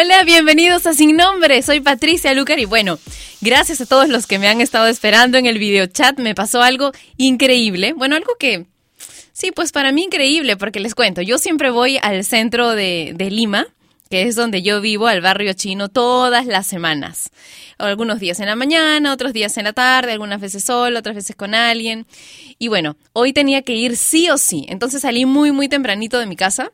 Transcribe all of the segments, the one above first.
Hola, bienvenidos a Sin Nombre. Soy Patricia Lucar y bueno, gracias a todos los que me han estado esperando en el video chat. Me pasó algo increíble. Bueno, algo que sí, pues para mí increíble, porque les cuento, yo siempre voy al centro de, de Lima que es donde yo vivo, al barrio chino, todas las semanas. Algunos días en la mañana, otros días en la tarde, algunas veces solo, otras veces con alguien. Y bueno, hoy tenía que ir sí o sí. Entonces salí muy, muy tempranito de mi casa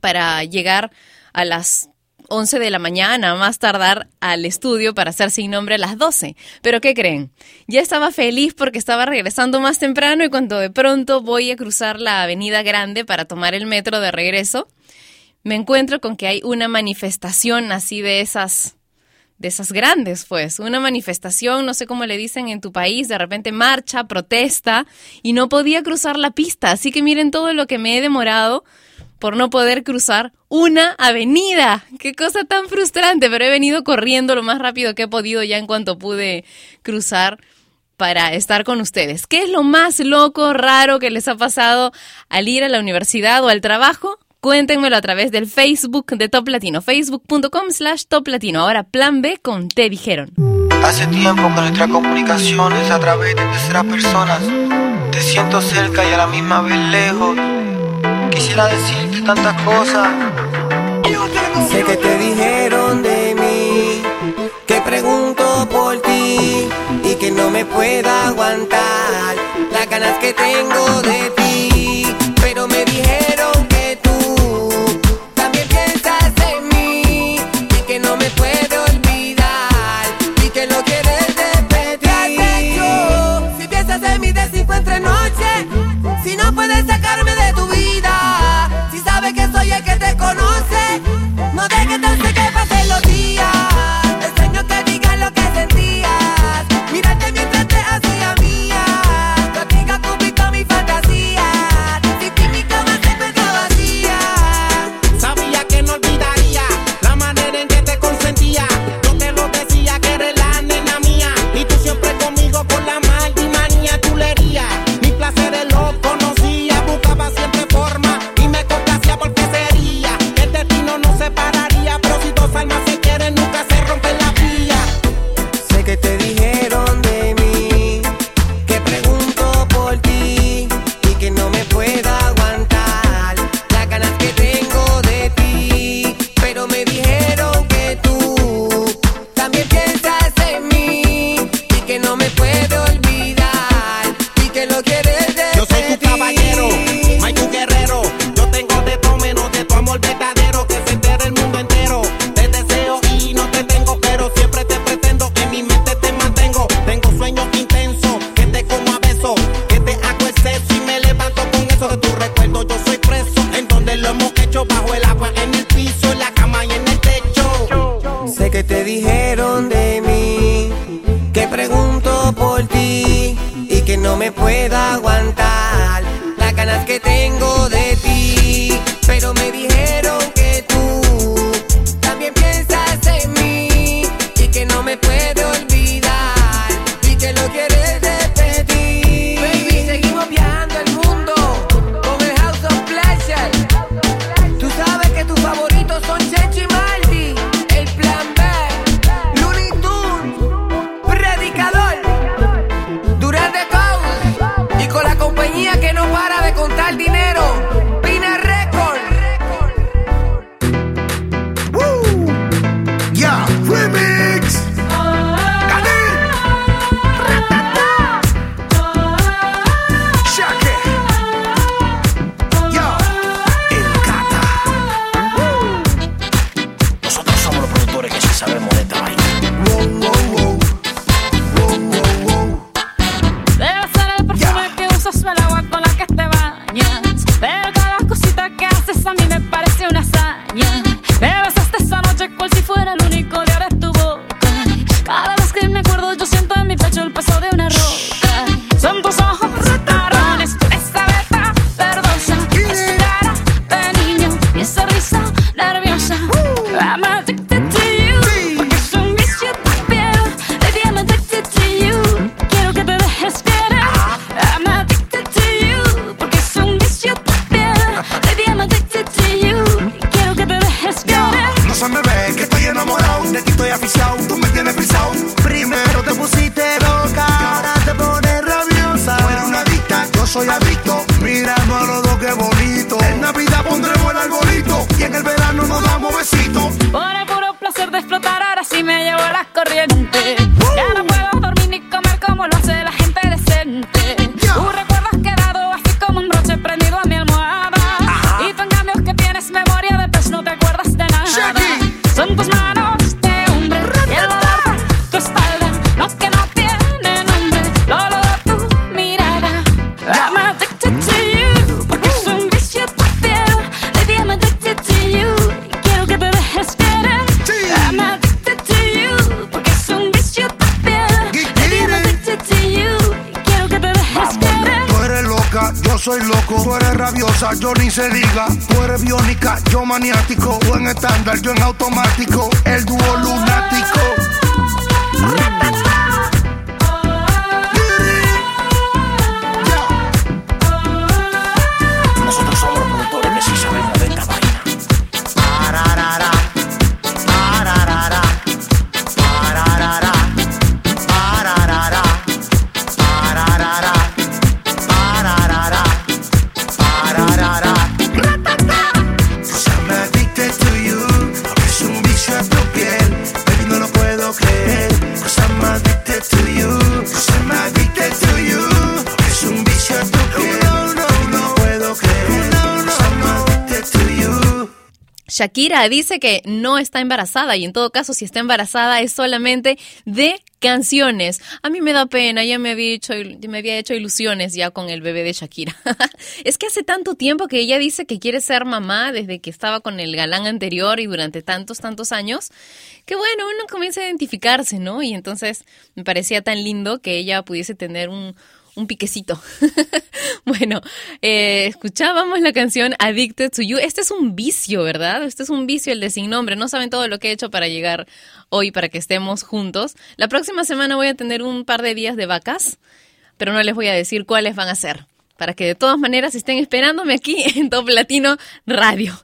para llegar a las 11 de la mañana, más tardar al estudio para hacer sin nombre a las 12. Pero ¿qué creen? Ya estaba feliz porque estaba regresando más temprano y cuando de pronto voy a cruzar la avenida grande para tomar el metro de regreso, me encuentro con que hay una manifestación así de esas de esas grandes, pues, una manifestación, no sé cómo le dicen en tu país, de repente marcha, protesta, y no podía cruzar la pista. Así que miren todo lo que me he demorado por no poder cruzar una avenida. Qué cosa tan frustrante, pero he venido corriendo lo más rápido que he podido ya en cuanto pude cruzar para estar con ustedes. ¿Qué es lo más loco, raro que les ha pasado al ir a la universidad o al trabajo? Cuéntenmelo a través del Facebook de Top Latino, facebook.com slash Top Latino. Ahora plan B con Te Dijeron. Hace tiempo que nuestra comunicación es a través de terceras personas. Te siento cerca y a la misma vez lejos. Decirte tantas cosas. Sé que te dijeron de mí, que pregunto por ti y que no me pueda aguantar las ganas que tengo de ti. Rabiosa, yo ni se diga. Tú eres biónica, yo maniático. Tú en estándar, yo en automático. El dúo lunático. Shakira dice que no está embarazada y en todo caso si está embarazada es solamente de canciones. A mí me da pena, ya me había hecho, me había hecho ilusiones ya con el bebé de Shakira. es que hace tanto tiempo que ella dice que quiere ser mamá desde que estaba con el galán anterior y durante tantos, tantos años, que bueno, uno comienza a identificarse, ¿no? Y entonces me parecía tan lindo que ella pudiese tener un, un piquecito. bueno, eh, escuchábamos la canción Addicted to You. Este es un vicio, ¿verdad? Este es un vicio, el de sin nombre. No saben todo lo que he hecho para llegar hoy, para que estemos juntos. La próxima semana voy a tener un par de días de vacas, pero no les voy a decir cuáles van a ser. Para que de todas maneras estén esperándome aquí en Top Latino Radio.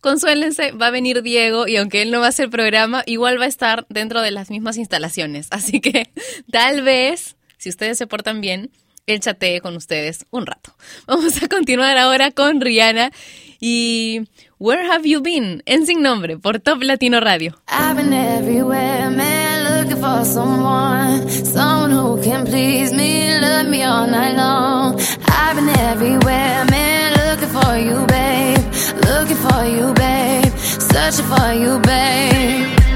Consuélense, va a venir Diego y aunque él no va a hacer programa, igual va a estar dentro de las mismas instalaciones. Así que tal vez si ustedes se portan bien, él chatee con ustedes un rato. Vamos a continuar ahora con Rihanna y Where Have You Been? En Sin Nombre por Top Latino Radio. I've been everywhere, man, looking for someone, someone who can please me, love me all night long. I've been everywhere, man, looking for you, babe, looking for you, babe, searching for you, babe.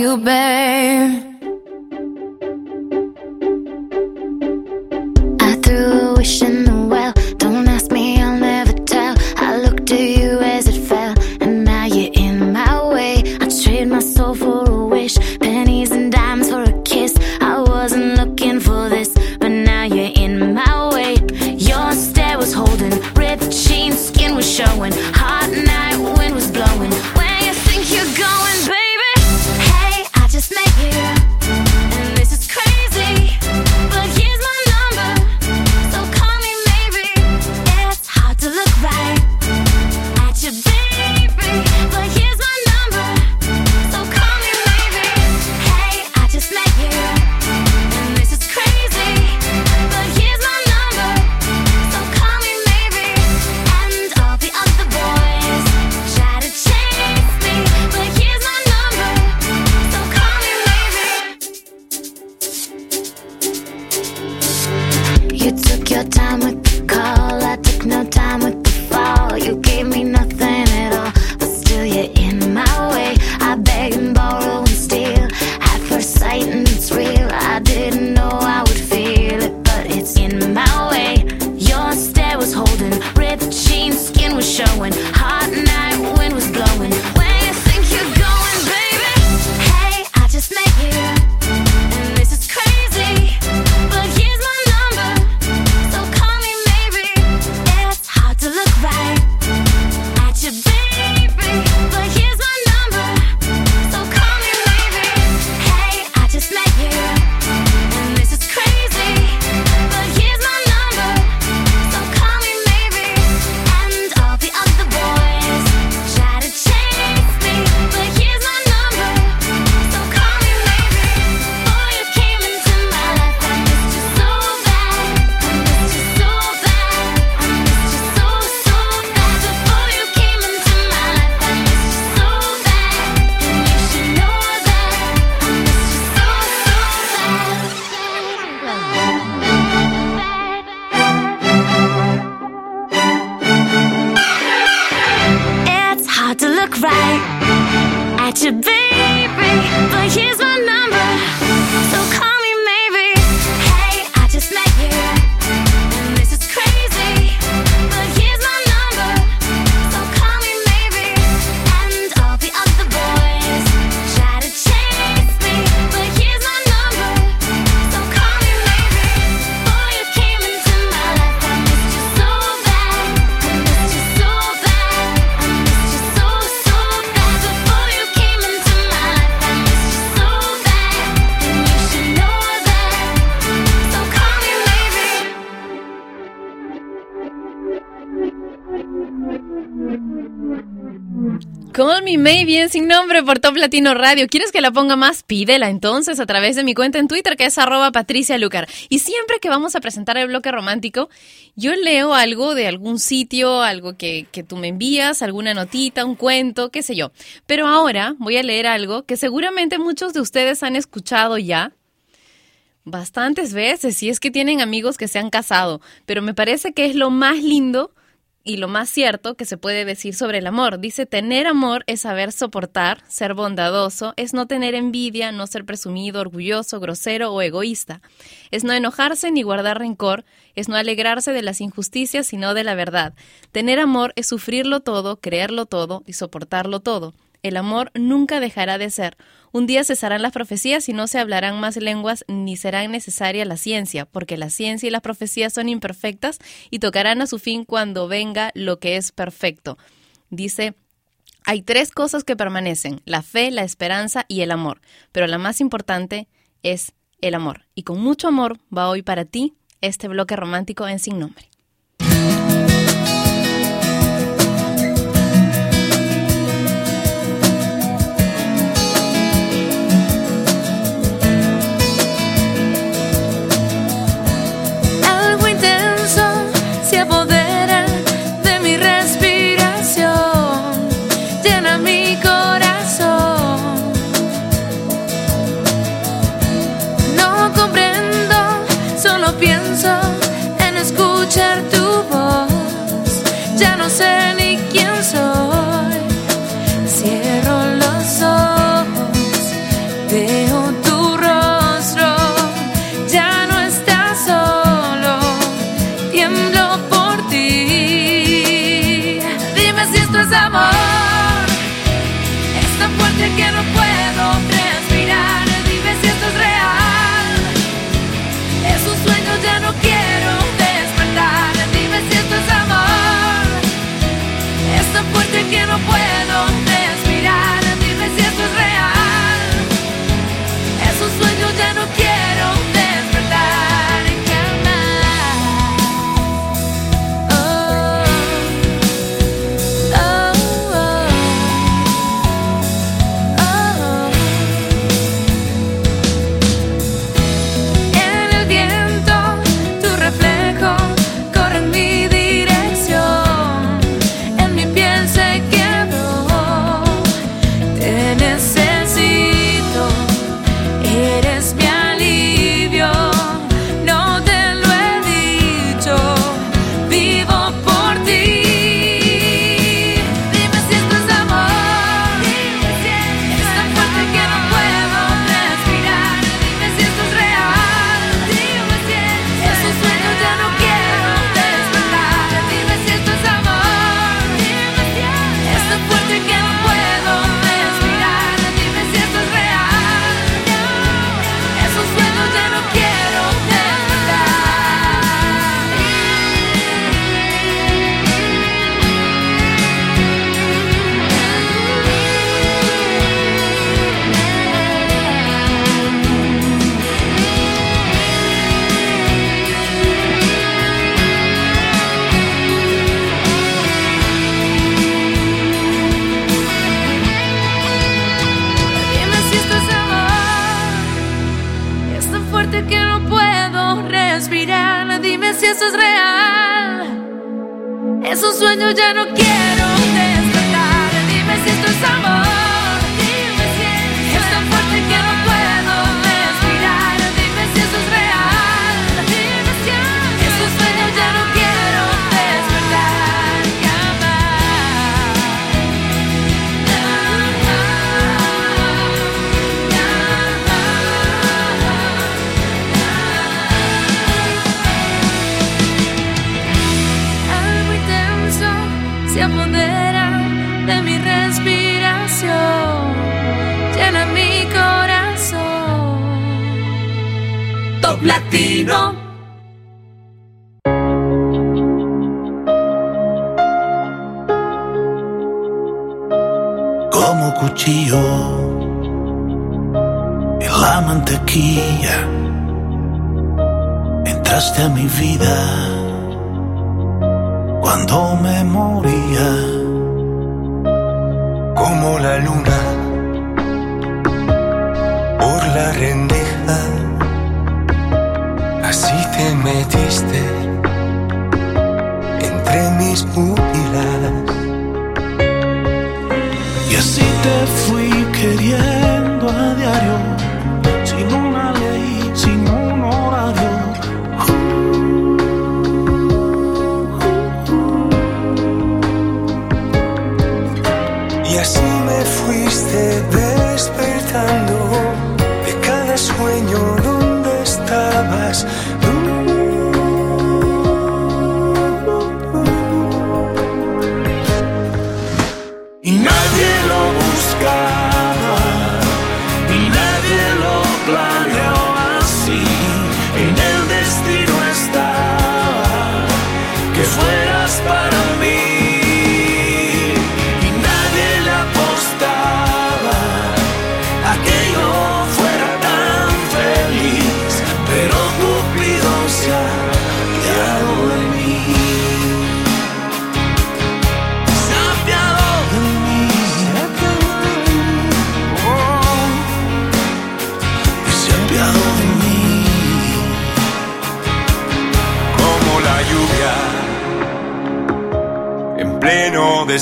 you, babe. bien sin nombre por Top Latino Radio. ¿Quieres que la ponga más? Pídela entonces a través de mi cuenta en Twitter que es arroba Patricia Lucar. Y siempre que vamos a presentar el bloque romántico, yo leo algo de algún sitio, algo que, que tú me envías, alguna notita, un cuento, qué sé yo. Pero ahora voy a leer algo que seguramente muchos de ustedes han escuchado ya, bastantes veces, si es que tienen amigos que se han casado, pero me parece que es lo más lindo y lo más cierto que se puede decir sobre el amor. Dice, tener amor es saber soportar, ser bondadoso, es no tener envidia, no ser presumido, orgulloso, grosero o egoísta. Es no enojarse ni guardar rencor, es no alegrarse de las injusticias sino de la verdad. Tener amor es sufrirlo todo, creerlo todo y soportarlo todo. El amor nunca dejará de ser un día cesarán las profecías y no se hablarán más lenguas ni será necesaria la ciencia, porque la ciencia y las profecías son imperfectas y tocarán a su fin cuando venga lo que es perfecto. Dice hay tres cosas que permanecen, la fe, la esperanza y el amor, pero la más importante es el amor. Y con mucho amor va hoy para ti este bloque romántico en sin nombre. la rendija, así te metiste entre mis pupilas. Y así te fui queriendo a diario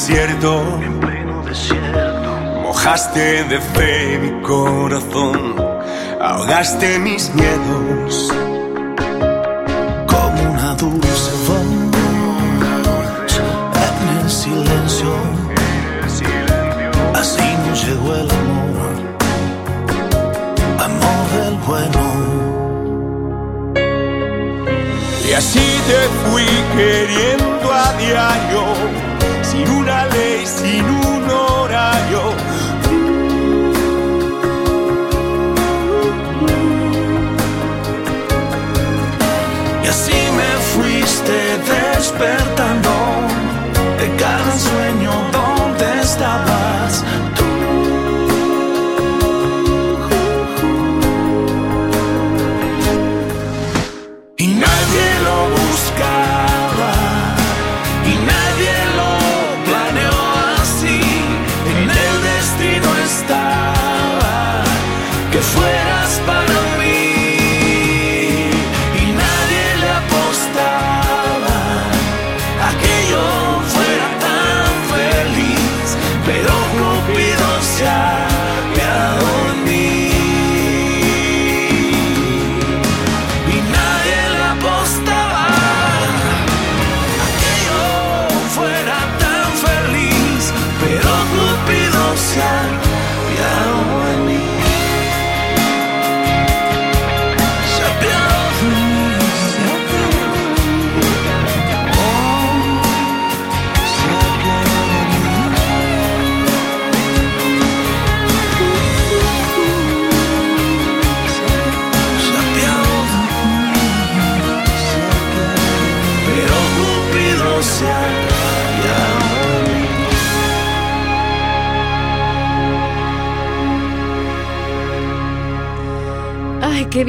desierto, en pleno desierto, mojaste de fe mi corazón, ahogaste mis miedos. Como una dulce voz en el silencio. Así nos llegó el amor, amor del bueno. Y así te fui queriendo a diario.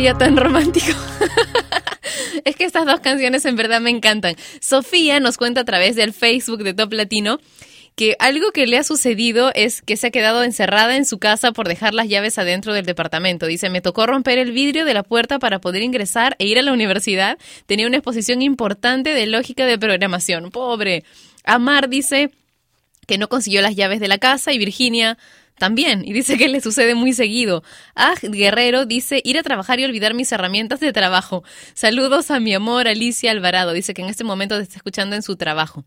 Tan romántico. es que estas dos canciones en verdad me encantan. Sofía nos cuenta a través del Facebook de Top Latino que algo que le ha sucedido es que se ha quedado encerrada en su casa por dejar las llaves adentro del departamento. Dice, me tocó romper el vidrio de la puerta para poder ingresar e ir a la universidad. Tenía una exposición importante de lógica de programación. Pobre. Amar dice que no consiguió las llaves de la casa y Virginia también, y dice que le sucede muy seguido. Ah, Guerrero dice ir a trabajar y olvidar mis herramientas de trabajo. Saludos a mi amor Alicia Alvarado, dice que en este momento te está escuchando en su trabajo.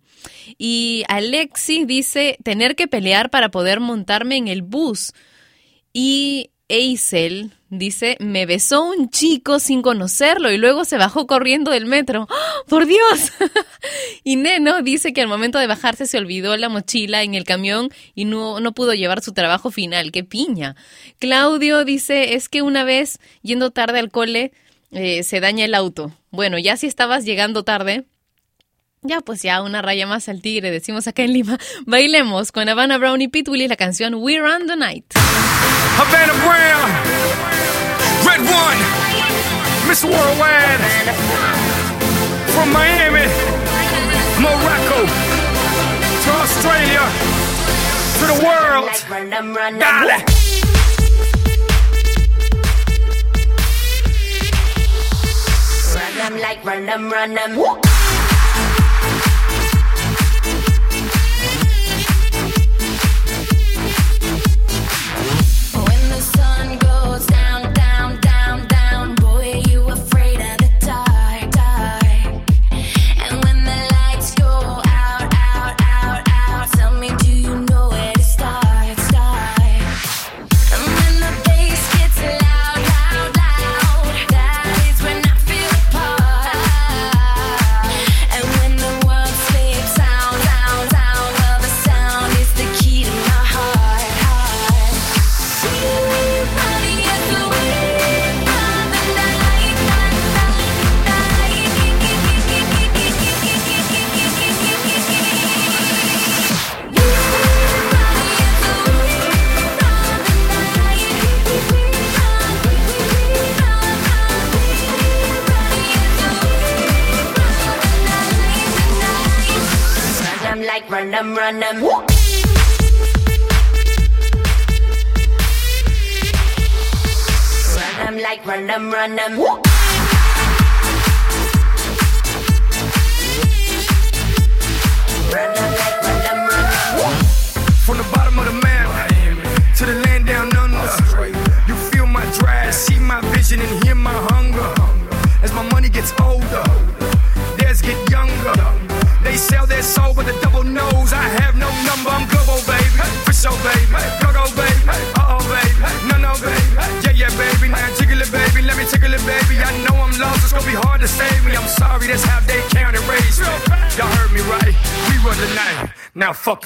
Y Alexi dice tener que pelear para poder montarme en el bus. Y Eisel dice, me besó un chico sin conocerlo y luego se bajó corriendo del metro. ¡Oh, ¡Por Dios! y Neno dice que al momento de bajarse se olvidó la mochila en el camión y no, no pudo llevar su trabajo final. ¡Qué piña! Claudio dice, es que una vez yendo tarde al cole eh, se daña el auto. Bueno, ya si estabas llegando tarde, ya, pues ya una raya más al tigre, decimos acá en Lima. Bailemos con Havana Brown y Pitbull y la canción We Run the Night. Havana Brown, Red One, Miss Worldwide, from Miami, Morocco, to Australia, to the world. Dale. Run them like run them, run them.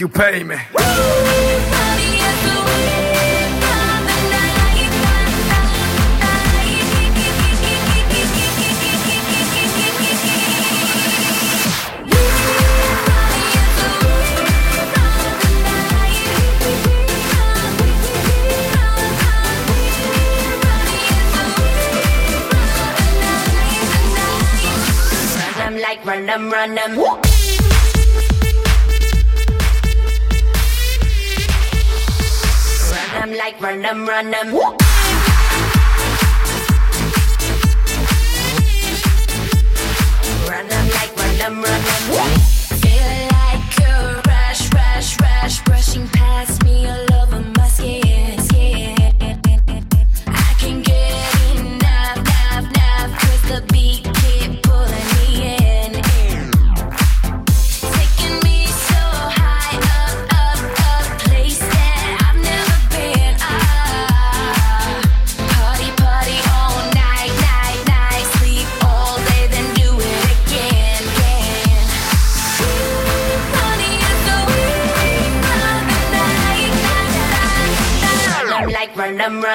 You, pay me. Run 'em, run 'em.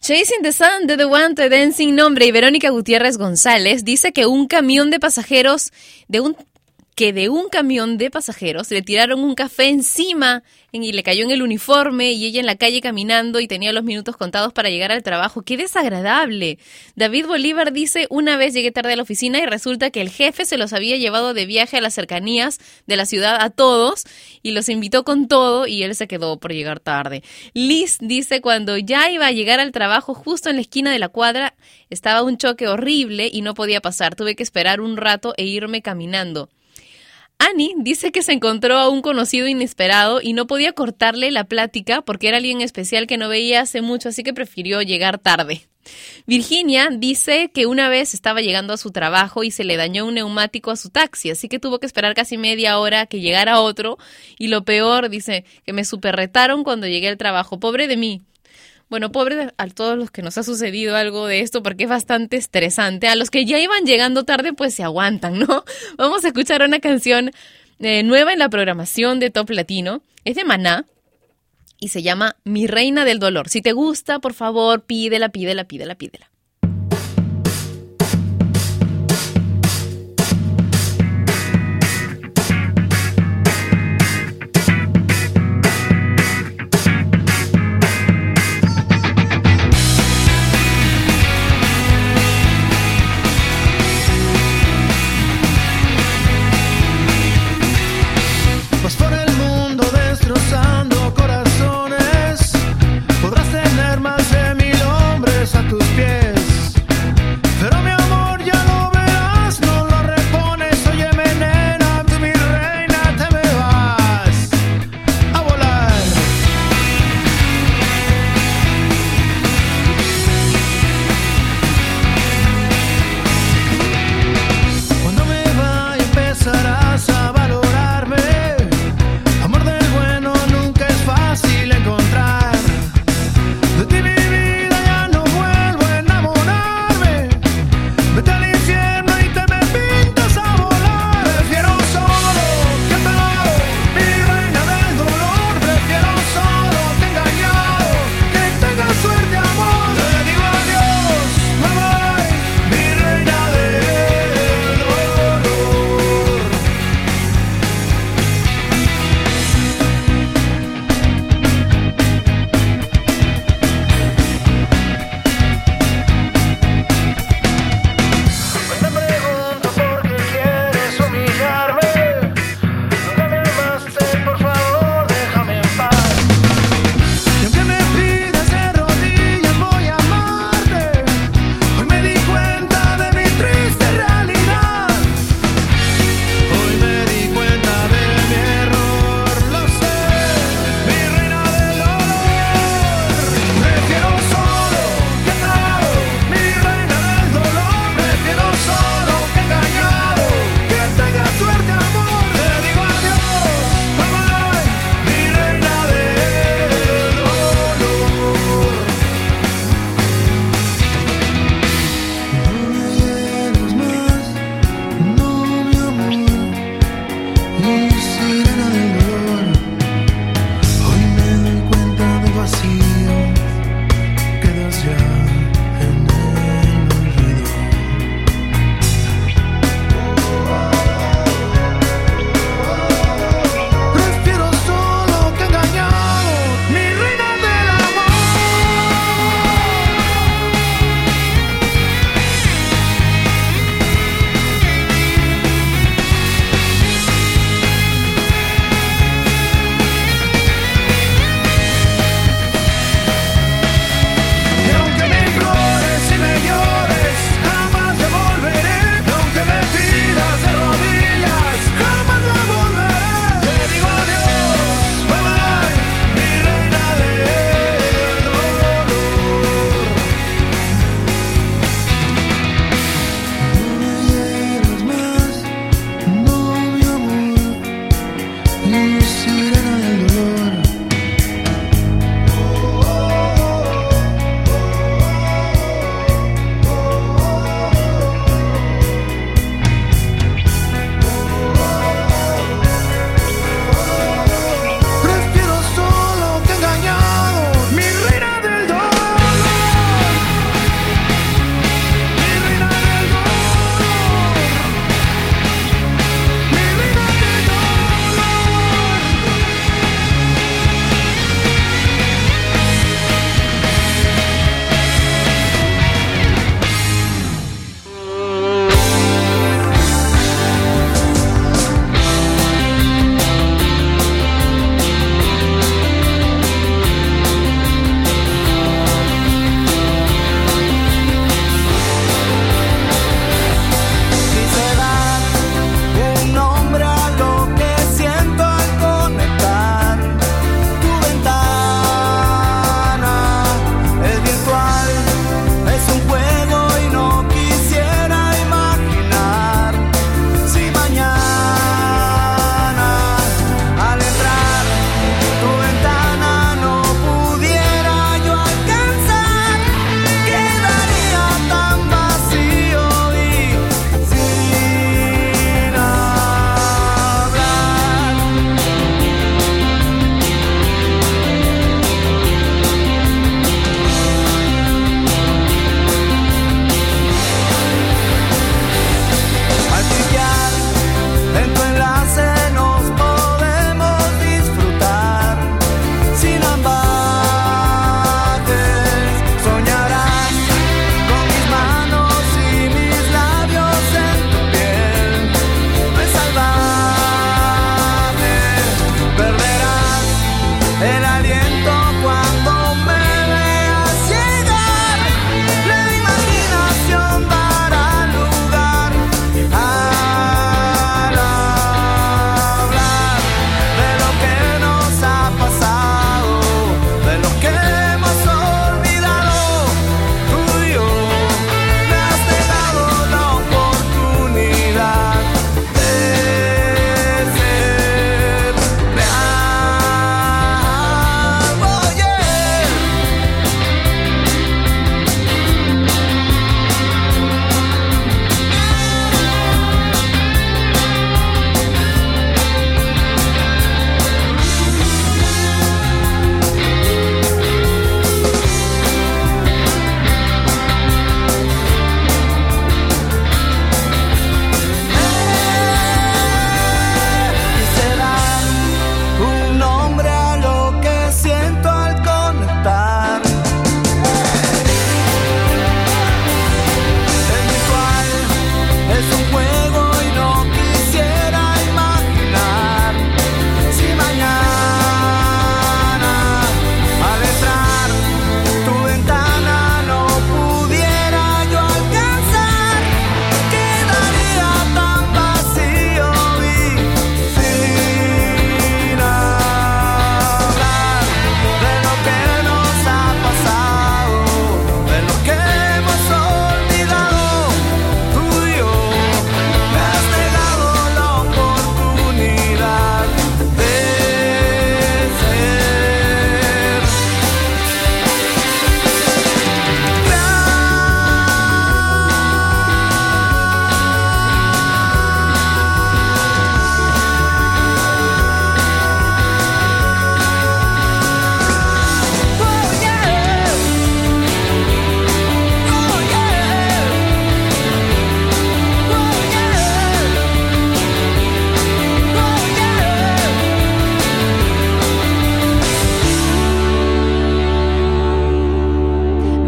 Chasing the Sun de The One to Dancing Nombre y Verónica Gutiérrez González dice que un camión de pasajeros de un que de un camión de pasajeros le tiraron un café encima en- y le cayó en el uniforme y ella en la calle caminando y tenía los minutos contados para llegar al trabajo. ¡Qué desagradable! David Bolívar dice, una vez llegué tarde a la oficina y resulta que el jefe se los había llevado de viaje a las cercanías de la ciudad a todos y los invitó con todo y él se quedó por llegar tarde. Liz dice, cuando ya iba a llegar al trabajo justo en la esquina de la cuadra, estaba un choque horrible y no podía pasar. Tuve que esperar un rato e irme caminando. Annie dice que se encontró a un conocido inesperado y no podía cortarle la plática porque era alguien especial que no veía hace mucho, así que prefirió llegar tarde. Virginia dice que una vez estaba llegando a su trabajo y se le dañó un neumático a su taxi, así que tuvo que esperar casi media hora que llegara otro. Y lo peor, dice, que me superretaron cuando llegué al trabajo. Pobre de mí. Bueno, pobre a todos los que nos ha sucedido algo de esto porque es bastante estresante. A los que ya iban llegando tarde, pues se aguantan, ¿no? Vamos a escuchar una canción eh, nueva en la programación de Top Latino. Es de Maná y se llama Mi Reina del Dolor. Si te gusta, por favor, pídela, pídela, pídela, pídela.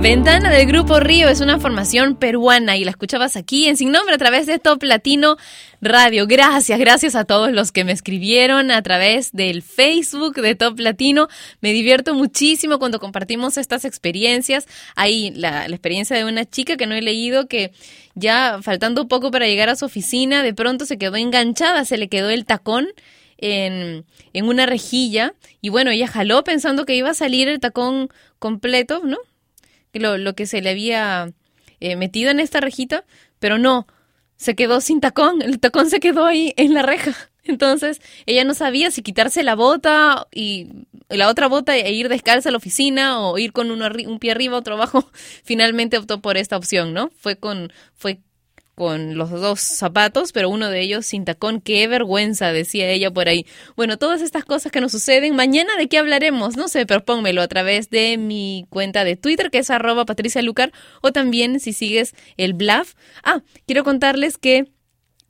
Ventana del Grupo Río es una formación peruana y la escuchabas aquí en Sin Nombre a través de Top Latino Radio. Gracias, gracias a todos los que me escribieron a través del Facebook de Top Latino. Me divierto muchísimo cuando compartimos estas experiencias. La, la experiencia de una chica que no he leído que ya faltando poco para llegar a su oficina, de pronto se quedó enganchada, se le quedó el tacón en, en una rejilla y bueno, ella jaló pensando que iba a salir el tacón completo, ¿no? Lo, lo que se le había eh, metido en esta rejita, pero no, se quedó sin tacón, el tacón se quedó ahí en la reja. Entonces ella no sabía si quitarse la bota y la otra bota e ir descalza a la oficina o ir con uno un pie arriba, otro abajo. Finalmente optó por esta opción, ¿no? Fue con, fue con los dos zapatos, pero uno de ellos sin tacón. Qué vergüenza, decía ella por ahí. Bueno, todas estas cosas que nos suceden, mañana de qué hablaremos, no sé, pero pónmelo a través de mi cuenta de Twitter, que es arroba Patricia Lucar, o también si sigues el Bluff. Ah, quiero contarles que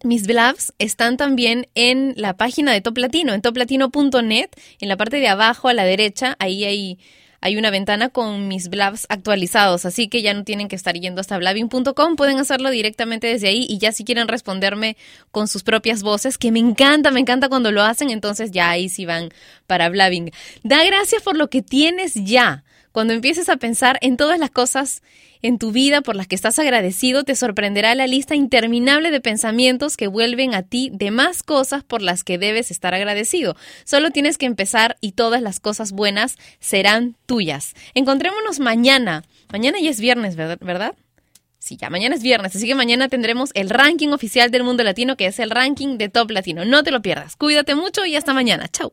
mis bluffs están también en la página de Top Latino, en toplatino.net, en la parte de abajo a la derecha, ahí hay, hay una ventana con mis bluffs actualizados, así que ya no tienen que estar yendo hasta blabbing.com, pueden hacerlo directamente desde ahí y ya si quieren responderme con sus propias voces, que me encanta, me encanta cuando lo hacen, entonces ya ahí sí van para blabbing. Da gracias por lo que tienes ya. Cuando empieces a pensar en todas las cosas en tu vida por las que estás agradecido, te sorprenderá la lista interminable de pensamientos que vuelven a ti de más cosas por las que debes estar agradecido. Solo tienes que empezar y todas las cosas buenas serán tuyas. Encontrémonos mañana. Mañana ya es viernes, ¿verdad? Sí, ya mañana es viernes, así que mañana tendremos el ranking oficial del mundo latino, que es el ranking de Top Latino. No te lo pierdas. Cuídate mucho y hasta mañana. Chau.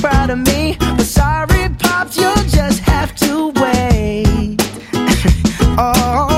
proud of me. But sorry, pops, you'll just have to wait. oh,